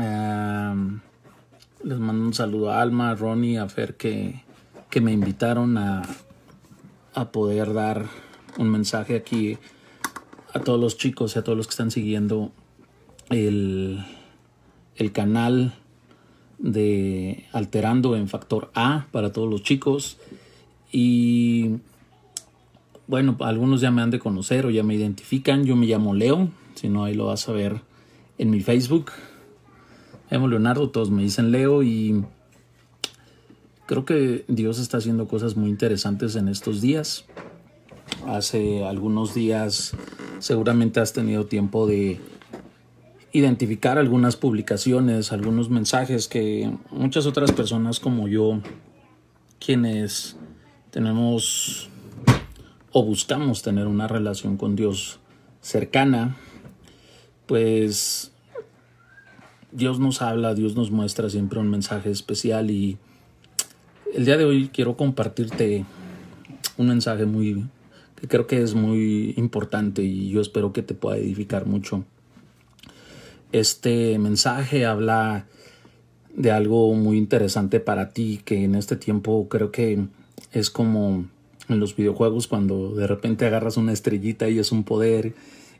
Em, les mando un saludo a Alma, a Ronnie, a Fer que, que me invitaron a, a poder dar un mensaje aquí a todos los chicos y a todos los que están siguiendo el, el canal de Alterando en Factor A para todos los chicos. Y bueno, algunos ya me han de conocer o ya me identifican. Yo me llamo Leo, si no ahí lo vas a ver en mi Facebook. Llamo Leonardo, todos me dicen Leo y creo que Dios está haciendo cosas muy interesantes en estos días. Hace algunos días seguramente has tenido tiempo de identificar algunas publicaciones, algunos mensajes que muchas otras personas como yo, quienes tenemos o buscamos tener una relación con Dios cercana, pues Dios nos habla, Dios nos muestra siempre un mensaje especial y el día de hoy quiero compartirte un mensaje muy que creo que es muy importante y yo espero que te pueda edificar mucho. Este mensaje habla de algo muy interesante para ti que en este tiempo creo que es como en los videojuegos cuando de repente agarras una estrellita y es un poder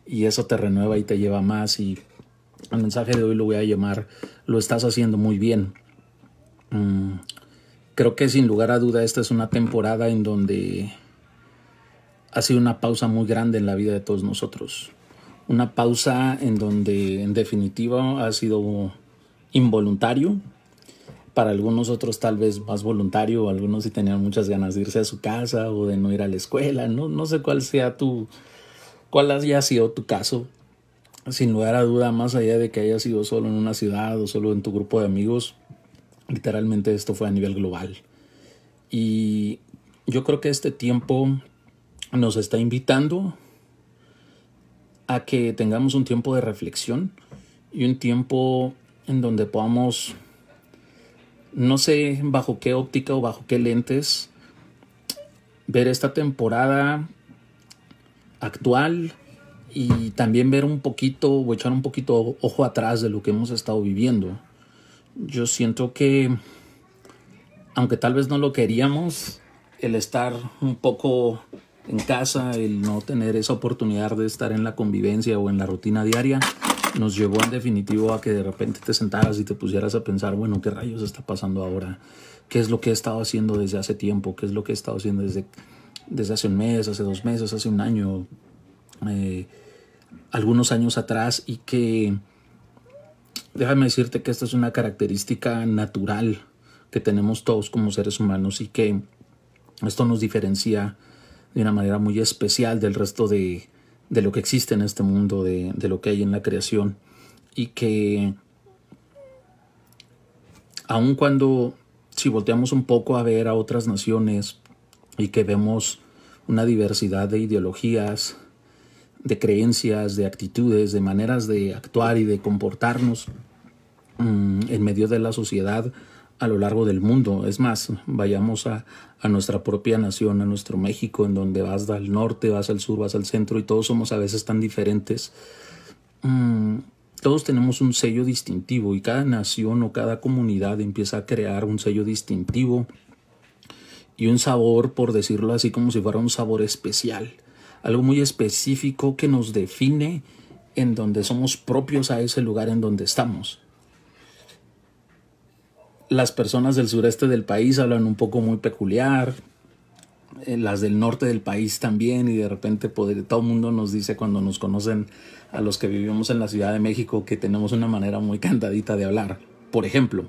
y eso te renueva y te lleva más y el mensaje de hoy lo voy a llamar lo estás haciendo muy bien. Mm, creo que sin lugar a duda esta es una temporada en donde ha sido una pausa muy grande en la vida de todos nosotros. Una pausa en donde en definitiva ha sido involuntario, para algunos otros tal vez más voluntario, algunos sí tenían muchas ganas de irse a su casa o de no ir a la escuela, no, no sé cuál sea tu, cuál haya sido tu caso. Sin lugar a duda, más allá de que haya sido solo en una ciudad o solo en tu grupo de amigos, literalmente esto fue a nivel global. Y yo creo que este tiempo nos está invitando a que tengamos un tiempo de reflexión y un tiempo en donde podamos no sé bajo qué óptica o bajo qué lentes ver esta temporada actual y también ver un poquito o echar un poquito ojo atrás de lo que hemos estado viviendo. Yo siento que, aunque tal vez no lo queríamos, el estar un poco en casa, el no tener esa oportunidad de estar en la convivencia o en la rutina diaria, nos llevó en definitivo a que de repente te sentaras y te pusieras a pensar, bueno, ¿qué rayos está pasando ahora? ¿Qué es lo que he estado haciendo desde hace tiempo? ¿Qué es lo que he estado haciendo desde, desde hace un mes, hace dos meses, hace un año, eh, algunos años atrás? Y que, déjame decirte que esta es una característica natural que tenemos todos como seres humanos y que esto nos diferencia de una manera muy especial del resto de, de lo que existe en este mundo, de, lo que hay en la creación, y que aun cuando si volteamos un poco a ver a otras naciones y que vemos una diversidad de ideologías, de creencias, de actitudes, de maneras de actuar y de comportarnos mm, en medio de la sociedad, a lo largo del mundo. Es más, vayamos a, nuestra propia nación, a nuestro México, en donde vas al norte, vas al sur, vas al centro y todos somos a veces tan diferentes. Mm, todos tenemos un sello distintivo y cada nación o cada comunidad empieza a crear un sello distintivo y un sabor, por decirlo así, como si fuera un sabor especial, algo muy específico que nos define en donde somos propios a ese lugar en donde estamos las personas del sureste del país hablan un poco muy peculiar, eh, las del norte del país también, y de repente todo el mundo nos dice cuando nos conocen a los que vivimos en la Ciudad de México que tenemos una manera muy cantadita de hablar, por ejemplo.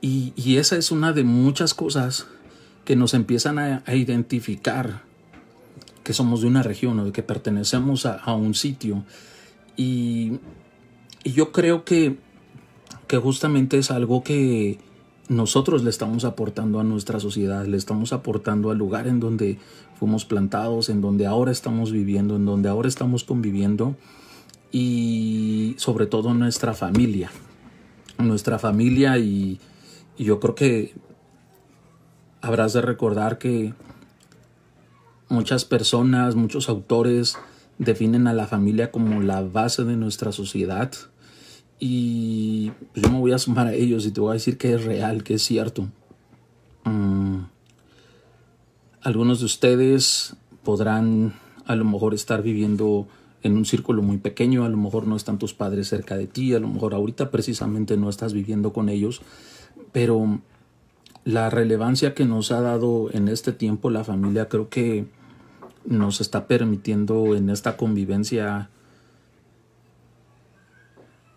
Y, esa es una de muchas cosas que nos empiezan a, identificar que somos de una región o de que pertenecemos a, un sitio. y yo creo que que justamente es algo que nosotros le estamos aportando a nuestra sociedad, le estamos aportando al lugar en donde fuimos plantados, en donde ahora estamos viviendo, en donde ahora estamos conviviendo y sobre todo nuestra familia. Nuestra familia y, y yo creo que habrás de recordar que muchas personas, muchos autores definen a la familia como la base de nuestra sociedad Y pues, yo me voy a sumar a ellos y te voy a decir que es real, que es cierto. Mm, algunos de ustedes podrán a lo mejor estar viviendo en un círculo muy pequeño, a lo mejor no están tus padres cerca de ti, a lo mejor ahorita precisamente no estás viviendo con ellos, pero la relevancia que nos ha dado en este tiempo la familia creo que nos está permitiendo en esta convivencia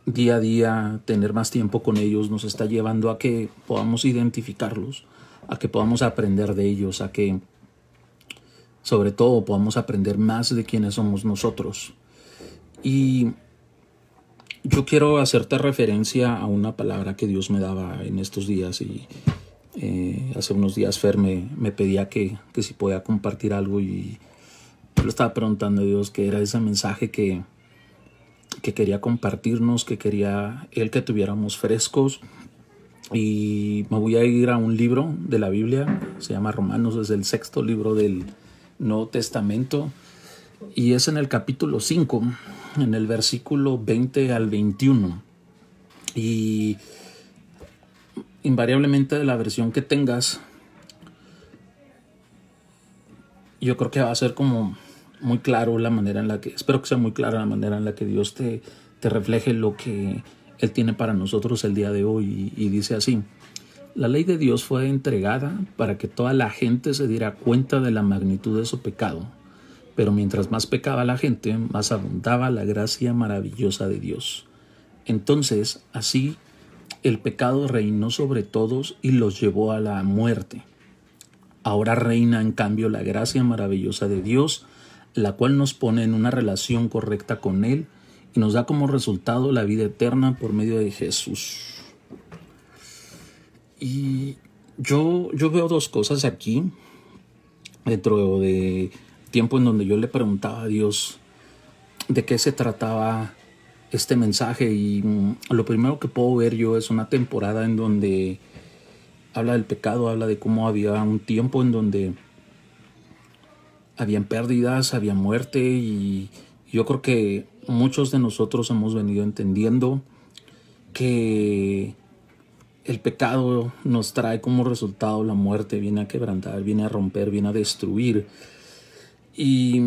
día a día tener más tiempo con ellos, nos está llevando a que podamos identificarlos, a que podamos aprender de ellos, a que sobre todo podamos aprender más de quiénes somos nosotros. Y yo quiero hacerte referencia a una palabra que Dios me daba en estos días y eh, hace unos días Fer me, pedía que, que, si podía compartir algo y yo le estaba preguntando a Dios qué era ese mensaje que, que quería compartirnos, que quería Él que tuviéramos frescos. Y me voy a ir a un libro de la Biblia, se llama Romanos, es el sexto libro del, Nuevo Testamento y es en el capítulo 5, en el versículo 20 al 21. Y invariablemente de la versión que tengas, yo creo que va a ser como muy claro la manera en la que, espero que sea muy clara la manera en la que Dios te, te refleje lo que Él tiene para nosotros el día de hoy. y dice así. La ley de Dios fue entregada para que toda la gente se diera cuenta de la magnitud de su pecado, pero mientras más pecaba la gente, más abundaba la gracia maravillosa de Dios. Entonces, así, el pecado reinó sobre todos y los llevó a la muerte. Ahora reina en cambio la gracia maravillosa de Dios, la cual nos pone en una relación correcta con Él y nos da como resultado la vida eterna por medio de Jesús. Y yo, yo veo dos cosas aquí, dentro de tiempo en donde yo le preguntaba a Dios de qué se trataba este mensaje y lo primero que puedo ver yo es una temporada en donde habla del pecado, habla de cómo había un tiempo en donde habían pérdidas, había muerte y yo creo que muchos de nosotros hemos venido entendiendo que el pecado nos trae como resultado la muerte, viene a quebrantar, viene a romper, viene a destruir. Y,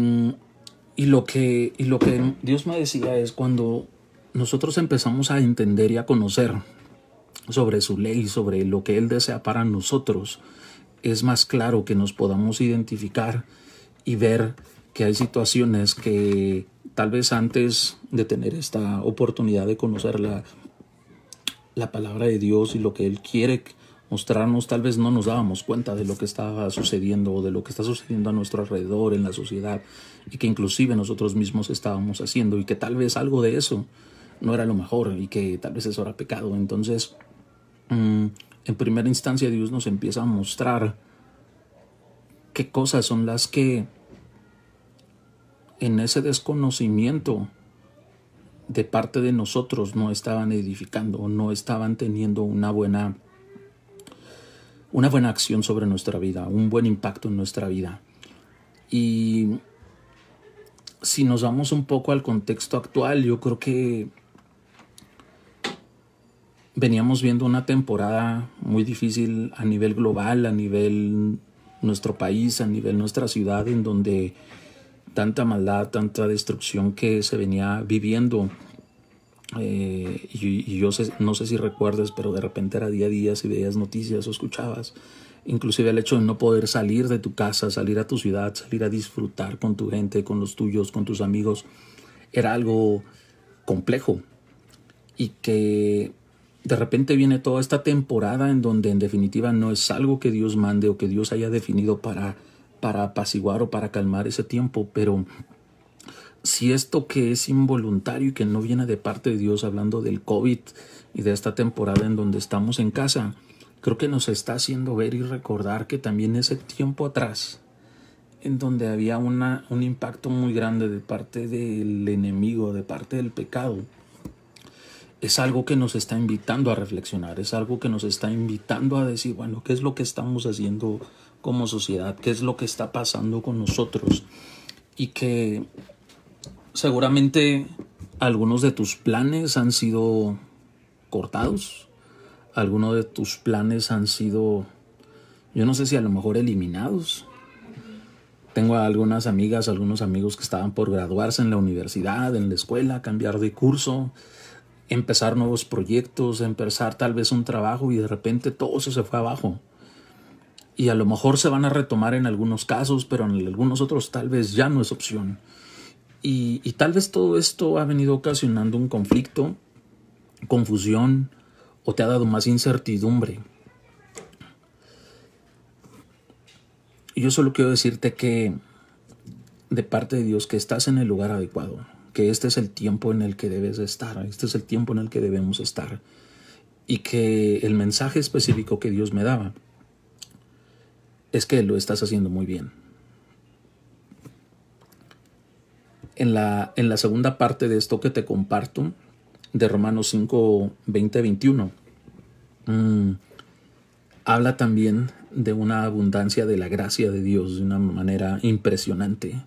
lo, que, y lo que Dios me decía es cuando nosotros empezamos a entender y a conocer sobre su ley, sobre lo que Él desea para nosotros, es más claro que nos podamos identificar y ver que hay situaciones que tal vez antes de tener esta oportunidad de conocerla la palabra de Dios y lo que Él quiere mostrarnos, tal vez no nos dábamos cuenta de lo que estaba sucediendo o de lo que está sucediendo a nuestro alrededor en la sociedad y que inclusive nosotros mismos estábamos haciendo y que tal vez algo de eso no era lo mejor y que tal vez eso era pecado. Entonces, mm, en primera instancia Dios nos empieza a mostrar qué cosas son las que en ese desconocimiento de parte de nosotros no estaban edificando no estaban teniendo una buena una buena acción sobre nuestra vida, un buen impacto en nuestra vida. Y si nos vamos un poco al contexto actual, yo creo que veníamos viendo una temporada muy difícil a nivel global, a nivel nuestro país, a nivel nuestra ciudad, en donde tanta maldad, tanta destrucción que se venía viviendo. Eh, y, yo no sé si recuerdas, pero de repente era día a día si veías noticias o escuchabas. Inclusive el hecho de no poder salir de tu casa, salir a tu ciudad, salir a disfrutar con tu gente, con los tuyos, con tus amigos, era algo complejo. Y que de repente viene toda esta temporada en donde en definitiva no es algo que Dios mande o que Dios haya definido para para apaciguar o para calmar ese tiempo, pero si esto que es involuntario y que no viene de parte de Dios, hablando del COVID y de esta temporada en donde estamos en casa, creo que nos está haciendo ver y recordar que también ese tiempo atrás, en donde había una, un impacto muy grande de parte del enemigo, de parte del pecado, es algo que nos está invitando a reflexionar, es algo que nos está invitando a decir, bueno, ¿qué es lo que estamos haciendo como sociedad, qué es lo que está pasando con nosotros y que seguramente algunos de tus planes han sido cortados, algunos de tus planes han sido, yo no sé si a lo mejor eliminados. Tengo algunas amigas, algunos amigos que estaban por graduarse en la universidad, en la escuela, cambiar de curso, empezar nuevos proyectos, empezar tal vez un trabajo y de repente todo eso se fue abajo. Y a lo mejor se van a retomar en algunos casos, pero en algunos otros tal vez ya no es opción. Y, tal vez todo esto ha venido ocasionando un conflicto, confusión o te ha dado más incertidumbre. Y yo solo quiero decirte que de parte de Dios que estás en el lugar adecuado que este es el tiempo en el que debes estar, este es el tiempo en el que debemos estar. Y que el mensaje específico que Dios me daba es que lo estás haciendo muy bien. En la, en la segunda parte de esto que te comparto, de Romanos 5, 20, 21, habla también de una abundancia de la gracia de Dios de una manera impresionante.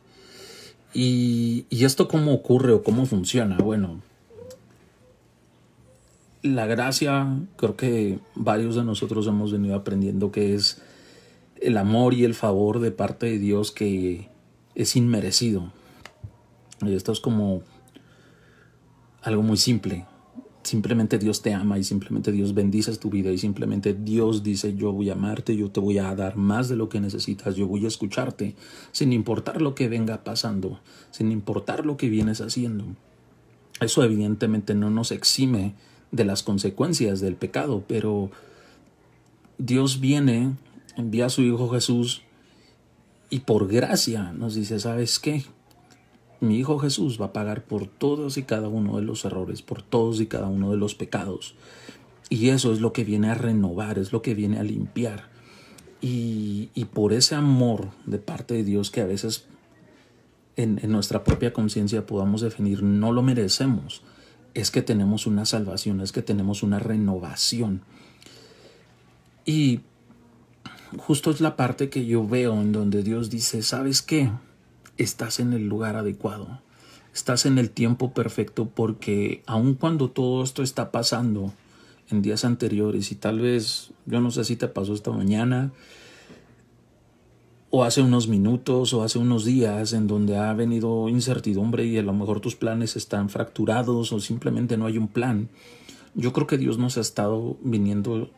¿Y, esto cómo ocurre o cómo funciona? Bueno, la gracia, creo que varios de nosotros hemos venido aprendiendo que es el amor y el favor de parte de Dios que es inmerecido. Y esto es como algo muy simple. Simplemente Dios te ama y simplemente Dios bendice tu vida y simplemente Dios dice yo voy a amarte, yo te voy a dar más de lo que necesitas, yo voy a escucharte, sin importar lo que venga pasando, sin importar lo que vienes haciendo. Eso evidentemente no nos exime de las consecuencias del pecado, pero Dios viene, envía a su Hijo Jesús y por gracia nos dice, ¿sabes qué? Mi Hijo Jesús va a pagar por todos y cada uno de los errores, por todos y cada uno de los pecados. Y eso es lo que viene a renovar, es lo que viene a limpiar. Y, por ese amor de parte de Dios que a veces en, en nuestra propia conciencia podamos definir no lo merecemos, es que tenemos una salvación, es que tenemos una renovación. Y justo es la parte que yo veo en donde Dios dice, ¿sabes qué? Estás en el lugar adecuado, estás en el tiempo perfecto porque aun cuando todo esto está pasando en días anteriores y tal vez, yo no sé si te pasó esta mañana, o hace unos minutos o hace unos días en donde ha venido incertidumbre y a lo mejor tus planes están fracturados o simplemente no hay un plan. Yo creo que Dios nos ha estado viniendo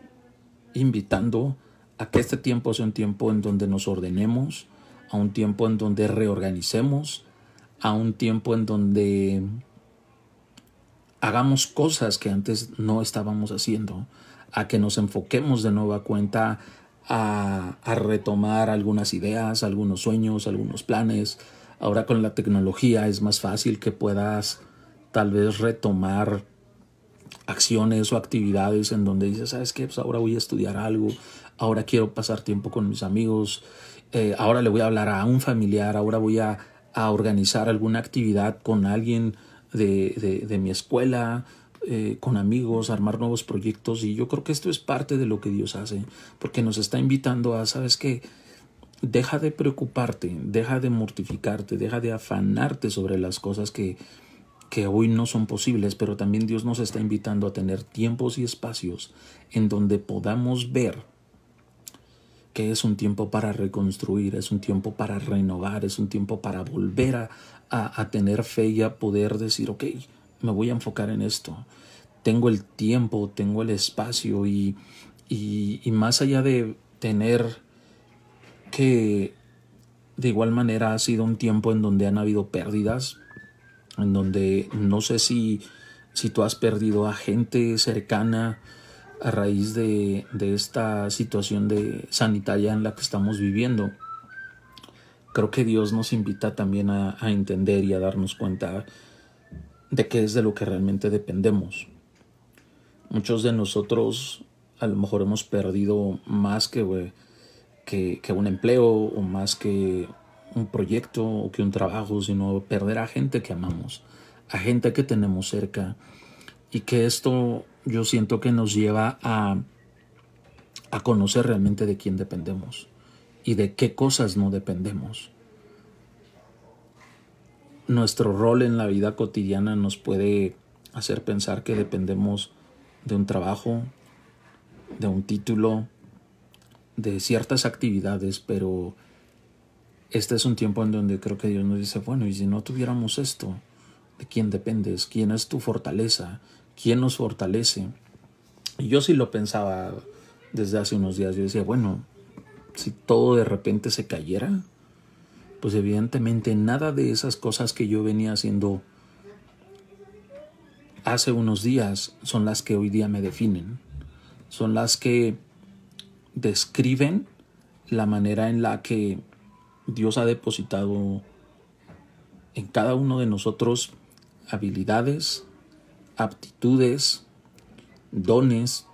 invitando a que este tiempo sea un tiempo en donde nos ordenemos, a un tiempo en donde reorganicemos, a un tiempo en donde hagamos cosas que antes no estábamos haciendo, a que nos enfoquemos de nueva cuenta a, retomar algunas ideas, algunos sueños, algunos planes. Ahora con la tecnología es más fácil que puedas tal vez retomar acciones o actividades en donde dices, ¿sabes qué? Pues ahora voy a estudiar algo, ahora quiero pasar tiempo con mis amigos, eh, ahora le voy a hablar a un familiar, ahora voy a, organizar alguna actividad con alguien de, mi escuela, eh, con amigos, armar nuevos proyectos y yo creo que esto es parte de lo que Dios hace, porque nos está invitando a, sabes que deja de preocuparte, deja de mortificarte, deja de afanarte sobre las cosas que, que hoy no son posibles, pero también Dios nos está invitando a tener tiempos y espacios en donde podamos ver que es un tiempo para reconstruir, es un tiempo para renovar, es un tiempo para volver a, a, tener fe y a poder decir, ok, me voy a enfocar en esto. Tengo el tiempo, tengo el espacio y, y, más allá de tener que de igual manera ha sido un tiempo en donde han habido pérdidas, en donde no sé si, si tú has perdido a gente cercana, a raíz de, esta situación de sanitaria en la que estamos viviendo. Creo que Dios nos invita también a, entender y a darnos cuenta de qué es de lo que realmente dependemos. Muchos de nosotros a lo mejor hemos perdido más que, que, que un empleo o más que un proyecto o que un trabajo, sino perder a gente que amamos, a gente que tenemos cerca y que esto yo siento que nos lleva a, a conocer realmente de quién dependemos y de qué cosas no dependemos. Nuestro rol en la vida cotidiana nos puede hacer pensar que dependemos de un trabajo, de un título, de ciertas actividades, pero este es un tiempo en donde creo que Dios nos dice, bueno, y si no tuviéramos esto, ¿de quién dependes? ¿Quién es tu fortaleza? ¿Quién nos fortalece? Y yo sí lo pensaba desde hace unos días, yo decía, bueno, si todo de repente se cayera, pues evidentemente nada de esas cosas que yo venía haciendo hace unos días son las que hoy día me definen, son las que describen la manera en la que Dios ha depositado en cada uno de nosotros habilidades, aptitudes, dones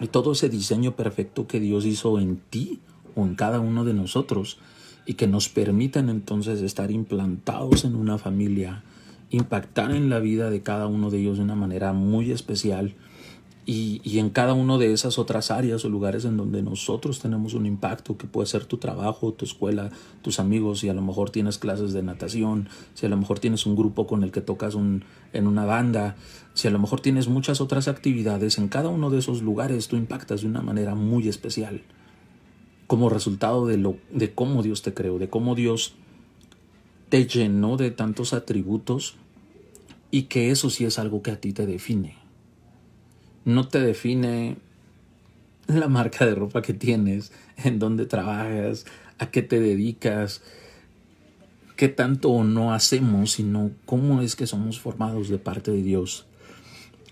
y todo ese diseño perfecto que Dios hizo en ti o en cada uno de nosotros y que nos permitan entonces estar implantados en una familia, impactar en la vida de cada uno de ellos de una manera muy especial y, en cada una de esas otras áreas o lugares en donde nosotros tenemos un impacto, que puede ser tu trabajo, tu escuela, tus amigos, si a lo mejor tienes clases de natación, si a lo mejor tienes un grupo con el que tocas en una banda, si a lo mejor tienes muchas otras actividades, en cada uno de esos lugares tú impactas de una manera muy especial, como resultado de, lo, de cómo Dios te creó, de cómo Dios te llenó de tantos atributos y que eso sí es algo que a ti te define no te define la marca de ropa que tienes, en dónde trabajas, a qué te dedicas, qué tanto o no hacemos, sino cómo es que somos formados de parte de Dios.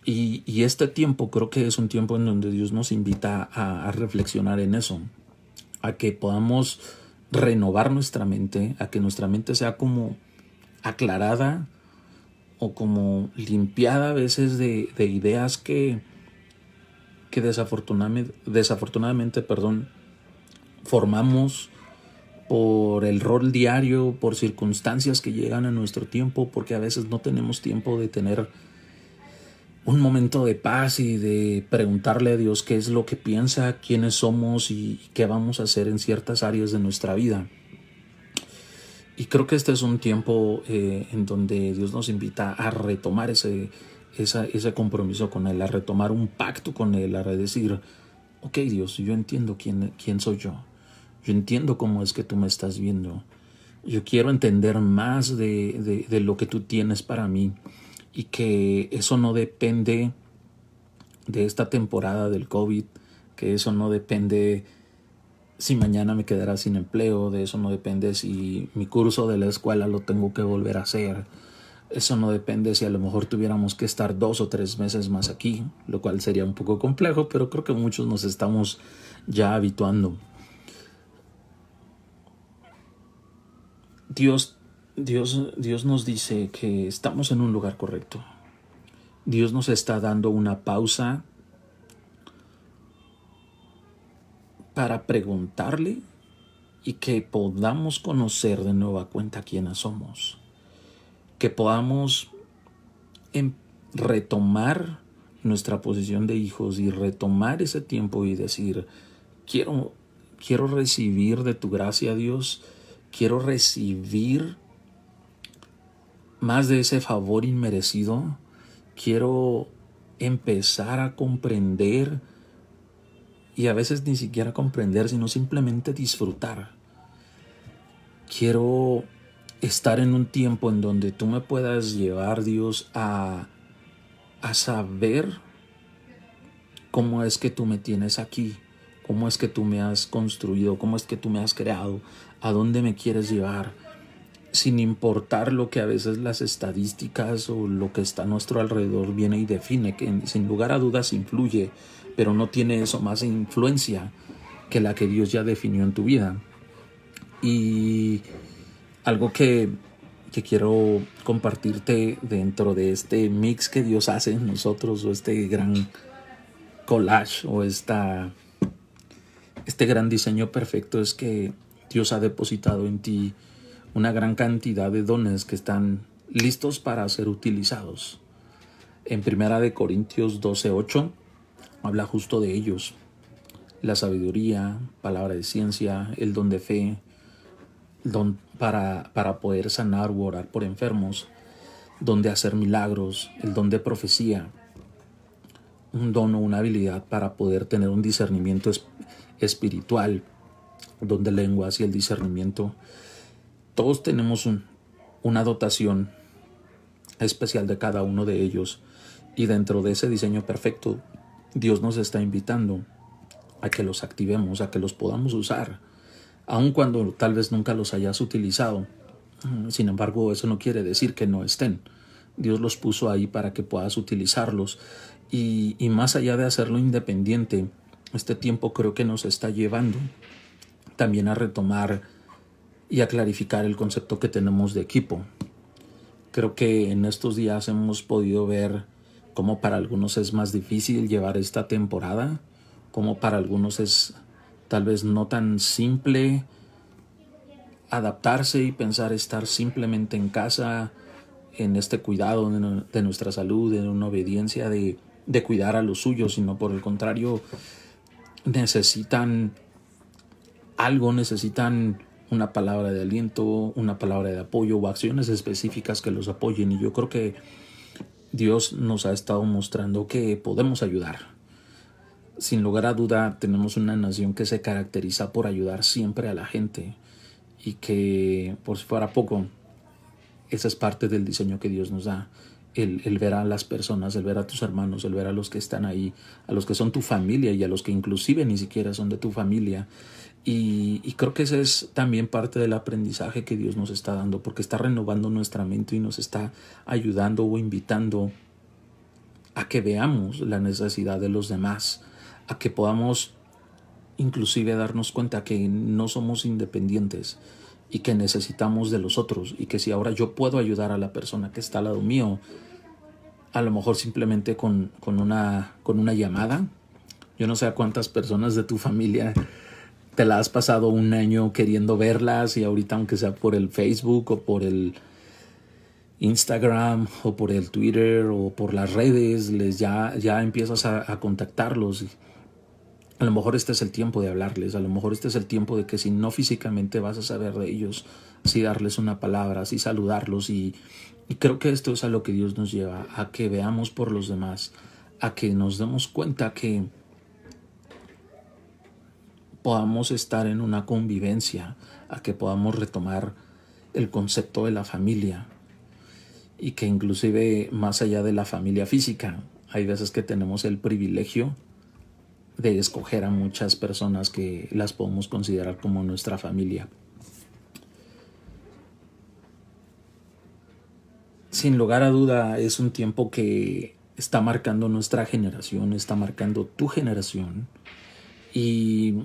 Y, este tiempo creo que es un tiempo en donde Dios nos invita a, reflexionar en eso, a que podamos renovar nuestra mente, a que nuestra mente sea como aclarada o como limpiada a veces de ideas que, que desafortunadamente, desafortunadamente perdón, formamos por el rol diario, por circunstancias que llegan a nuestro tiempo, porque a veces no tenemos tiempo de tener un momento de paz y de preguntarle a Dios qué es lo que piensa, quiénes somos y qué vamos a hacer en ciertas áreas de nuestra vida. Y creo que este es un tiempo eh, en donde Dios nos invita a retomar ese, ese compromiso con Él, a retomar un pacto con Él, a decir, ok Dios, yo entiendo quién, quién soy yo, yo entiendo cómo es que tú me estás viendo, yo quiero entender más de, de, lo que tú tienes para mí y que eso no depende de esta temporada del COVID, que eso no depende si mañana me quedará sin empleo, de eso no depende si mi curso de la escuela lo tengo que volver a hacer, eso no depende si a lo mejor tuviéramos que estar dos o tres meses más aquí, lo cual sería un poco complejo, pero creo que muchos nos estamos ya habituando. Dios, Dios, Dios nos dice que estamos en un lugar correcto. Dios nos está dando una pausa para preguntarle y que podamos conocer de nueva cuenta quiénes somos que podamos em, retomar nuestra posición de hijos y retomar ese tiempo y decir, quiero, quiero recibir de tu gracia, Dios, quiero recibir más de ese favor inmerecido, quiero empezar a comprender y a veces ni siquiera comprender, sino simplemente disfrutar. Quiero estar en un tiempo en donde tú me puedas llevar, Dios, a, a saber cómo es que tú me tienes aquí, cómo es que tú me has construido, cómo es que tú me has creado, a dónde me quieres llevar, sin importar lo que a veces las estadísticas o lo que está a nuestro alrededor viene y define, que sin lugar a dudas influye, pero no tiene eso más influencia que la que Dios ya definió en tu vida. Y algo que, quiero compartirte dentro de este mix que Dios hace en nosotros o este gran collage o esta, este gran diseño perfecto es que Dios ha depositado en ti una gran cantidad de dones que están listos para ser utilizados. En Primera de Corintios 12:8 habla justo de ellos. La sabiduría, palabra de ciencia, el don de fe, don, para, para poder sanar u orar por enfermos, donde hacer milagros, el don de profecía, un don o una habilidad para poder tener un discernimiento espiritual, donde lenguas y el discernimiento. Todos tenemos una dotación especial de cada uno de ellos y dentro de ese diseño perfecto Dios nos está invitando a que los activemos, a que los podamos usar, aun cuando tal vez nunca los hayas utilizado. Sin embargo, eso no quiere decir que no estén. Dios los puso ahí para que puedas utilizarlos y, y más allá de hacerlo independiente, este tiempo creo que nos está llevando también a retomar y a clarificar el concepto que tenemos de equipo. Creo que en estos días hemos podido ver cómo para algunos es más difícil llevar esta temporada, cómo para algunos es tal vez no tan simple adaptarse y pensar estar simplemente en casa, en este cuidado de, nuestra salud, en una obediencia de, de cuidar a los suyos, sino por el contrario, necesitan algo, necesitan una palabra de aliento, una palabra de apoyo o acciones específicas que los apoyen. Y yo creo que Dios nos ha estado mostrando que podemos ayudar. Sin lugar a duda, tenemos una nación que se caracteriza por ayudar siempre a la gente y que, por si fuera poco, esa es parte del diseño que Dios nos da. El, el, ver a las personas, el ver a tus hermanos, el ver a los que están ahí, a los que son tu familia y a los que inclusive ni siquiera son de tu familia. Y, y, creo que ese es también parte del aprendizaje que Dios nos está dando, porque está renovando nuestra mente y nos está ayudando o invitando a que veamos la necesidad de los demás, a que podamos inclusive darnos cuenta que no somos independientes, y que necesitamos de los otros y que si ahora yo puedo ayudar a la persona que está al lado mío, a lo mejor simplemente con, con, una, con una llamada, yo no sé a cuántas personas de tu familia te la has pasado un año queriendo verlas y ahorita aunque sea por el Facebook o por el Instagram o por el Twitter o por las redes, les ya, ya empiezas a, a contactarlos a lo mejor este es el tiempo de hablarles, a lo mejor este es el tiempo de que si no físicamente vas a saber de ellos, si darles una palabra, si saludarlos y, y creo que esto es a lo que Dios nos lleva, a que veamos por los demás, a que nos demos cuenta que podamos estar en una convivencia, a que podamos retomar el concepto de la familia y que inclusive más allá de la familia física, hay veces que tenemos el privilegio de escoger a muchas personas que las podemos considerar como nuestra familia. Sin lugar a duda es un tiempo que está marcando nuestra generación, está marcando tu generación. Y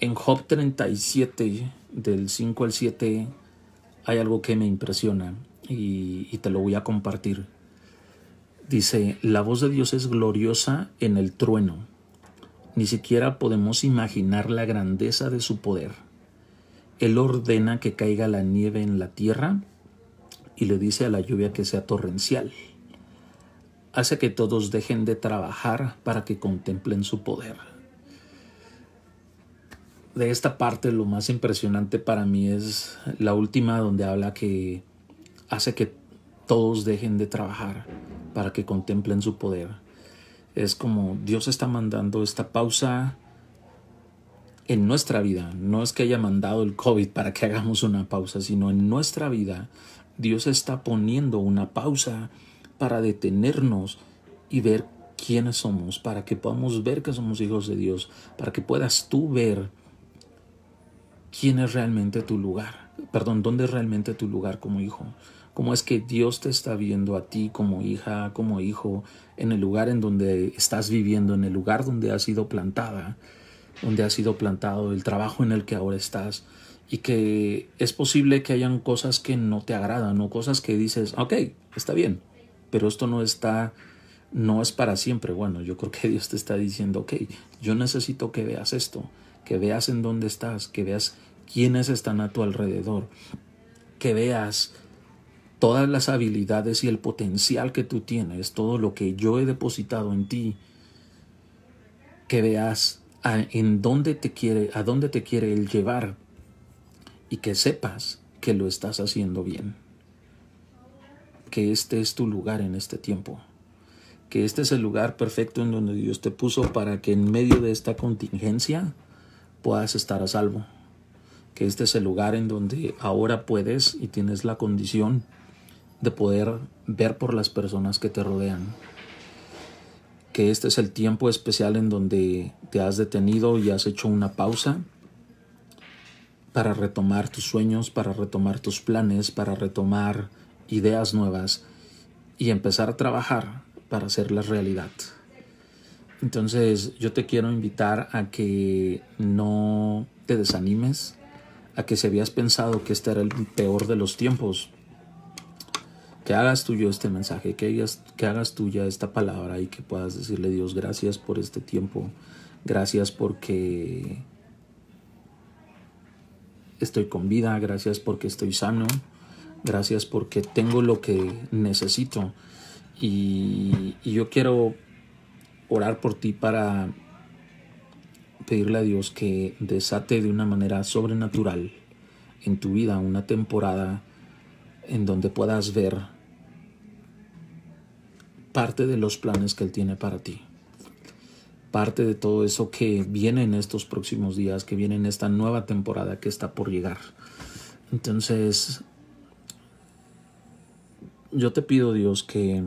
en Job 37, del 5 al 7, hay algo que me impresiona y, y te lo voy a compartir. Dice, la voz de Dios es gloriosa en el trueno ni siquiera podemos imaginar la grandeza de su poder. Él ordena que caiga la nieve en la tierra y le dice a la lluvia que sea torrencial. Hace que todos dejen de trabajar para que contemplen su poder. De esta parte lo más impresionante para mí es la última donde habla que hace que todos dejen de trabajar para que contemplen su poder es como Dios está mandando esta pausa en nuestra vida. No es que haya mandado el COVID para que hagamos una pausa, sino en nuestra vida Dios está poniendo una pausa para detenernos y ver quiénes somos, para que podamos ver que somos hijos de Dios, para que puedas tú ver quién es realmente tu lugar, perdón, dónde es realmente tu lugar como hijo cómo es que Dios te está viendo a ti como hija, como hijo, en el lugar en donde estás viviendo, en el lugar donde has sido plantada, donde has sido plantado, el trabajo en el que ahora estás, y que es posible que hayan cosas que no te agradan o cosas que dices, ok, está bien, pero esto no está, no es para siempre. Bueno, yo creo que Dios te está diciendo, ok, yo necesito que veas esto, que veas en dónde estás, que veas quiénes están a tu alrededor, que veas todas las habilidades y el potencial que tú tienes, todo lo que yo he depositado en ti, que veas a, en dónde te quiere, a dónde te quiere él llevar y que sepas que lo estás haciendo bien. Que este es tu lugar en este tiempo. que este es el lugar perfecto en donde Dios te puso para que en medio de esta contingencia puedas estar a salvo. Que este es el lugar en donde ahora puedes y tienes la condición de poder ver por las personas que te rodean. Que este es el tiempo especial en donde te has detenido y has hecho una pausa para retomar tus sueños, para retomar tus planes, para retomar ideas nuevas y empezar a trabajar para hacerlas realidad. Entonces yo te quiero invitar a que no te desanimes, a que si habías pensado que este era el peor de los tiempos, que hagas tuyo este mensaje, que hagas, que hagas tuya esta palabra y que puedas decirle Dios gracias por este tiempo, gracias porque estoy con vida, gracias porque estoy sano, gracias porque tengo lo que necesito. Y, yo quiero orar por ti para pedirle a Dios que desate de una manera sobrenatural en tu vida una temporada en donde puedas ver parte de los planes que Él tiene para ti. Parte de todo eso que viene en estos próximos días, que viene en esta nueva temporada que está por llegar. Entonces, yo te pido Dios que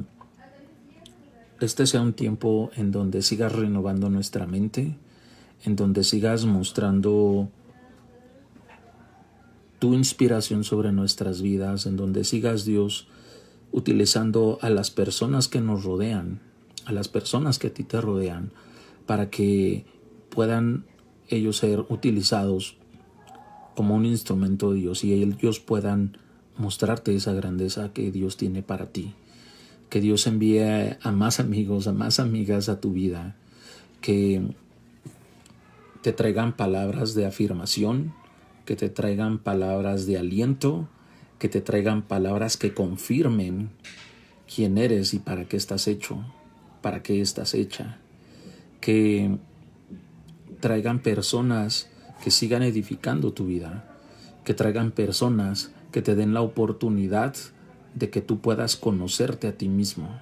este sea un tiempo en donde sigas renovando nuestra mente, en donde sigas mostrando tu inspiración sobre nuestras vidas, en donde sigas Dios utilizando a las personas que nos rodean, a las personas que a ti te rodean, para que puedan ellos ser utilizados como un instrumento de Dios y ellos puedan mostrarte esa grandeza que Dios tiene para ti. Que Dios envíe a más amigos, a más amigas a tu vida, que te traigan palabras de afirmación, que te traigan palabras de aliento, que te traigan palabras que confirmen quién eres y para qué estás hecho, para qué estás hecha, que traigan personas que sigan edificando tu vida, que traigan personas que te den la oportunidad de que tú puedas conocerte a ti mismo.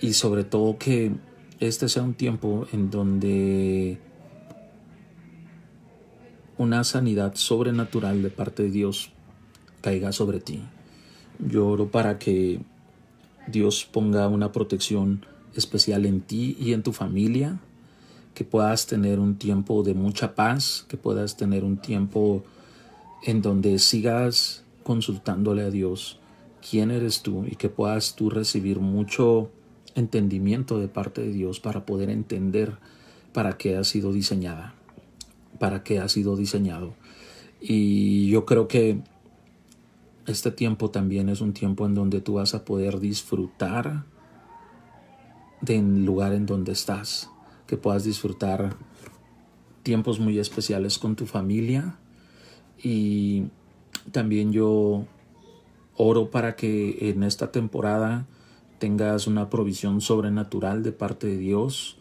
Y sobre todo que este sea un tiempo en donde una sanidad sobrenatural de parte de Dios caiga sobre ti. Yo oro para que Dios ponga una protección especial en ti y en tu familia, que puedas tener un tiempo de mucha paz, que puedas tener un tiempo en donde sigas consultándole a Dios quién eres tú y que puedas tú recibir mucho entendimiento de parte de Dios para poder entender para qué ha sido diseñada, para qué ha sido diseñado. Y yo creo que este tiempo también es un tiempo en donde tú vas a poder disfrutar del lugar en donde estás, que puedas disfrutar tiempos muy especiales con tu familia. Y también yo Oro para que en esta temporada tengas una provisión sobrenatural de parte de Dios,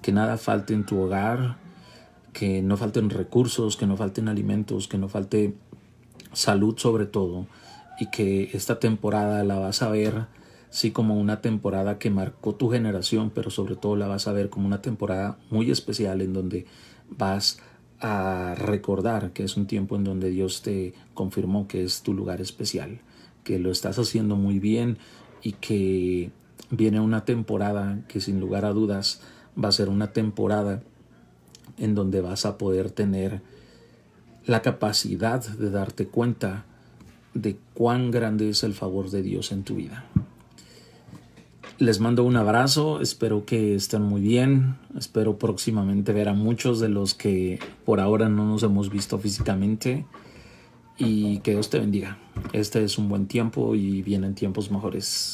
que nada falte en tu hogar, que no falten recursos, que no falten alimentos, que no falte salud sobre todo, y que esta temporada la vas a ver sí como una temporada que marcó tu generación, pero sobre todo la vas a ver como una temporada muy especial en donde vas a recordar que es un tiempo en donde Dios te confirmó que es tu lugar especial que lo estás haciendo muy bien y que viene una temporada que sin lugar a dudas va a ser una temporada en donde vas a poder tener la capacidad de darte cuenta de cuán grande es el favor de Dios en tu vida. Les mando un abrazo, espero que estén muy bien, espero próximamente ver a muchos de los que por ahora no nos hemos visto físicamente y que Dios te bendiga. Este es un buen tiempo y vienen tiempos mejores.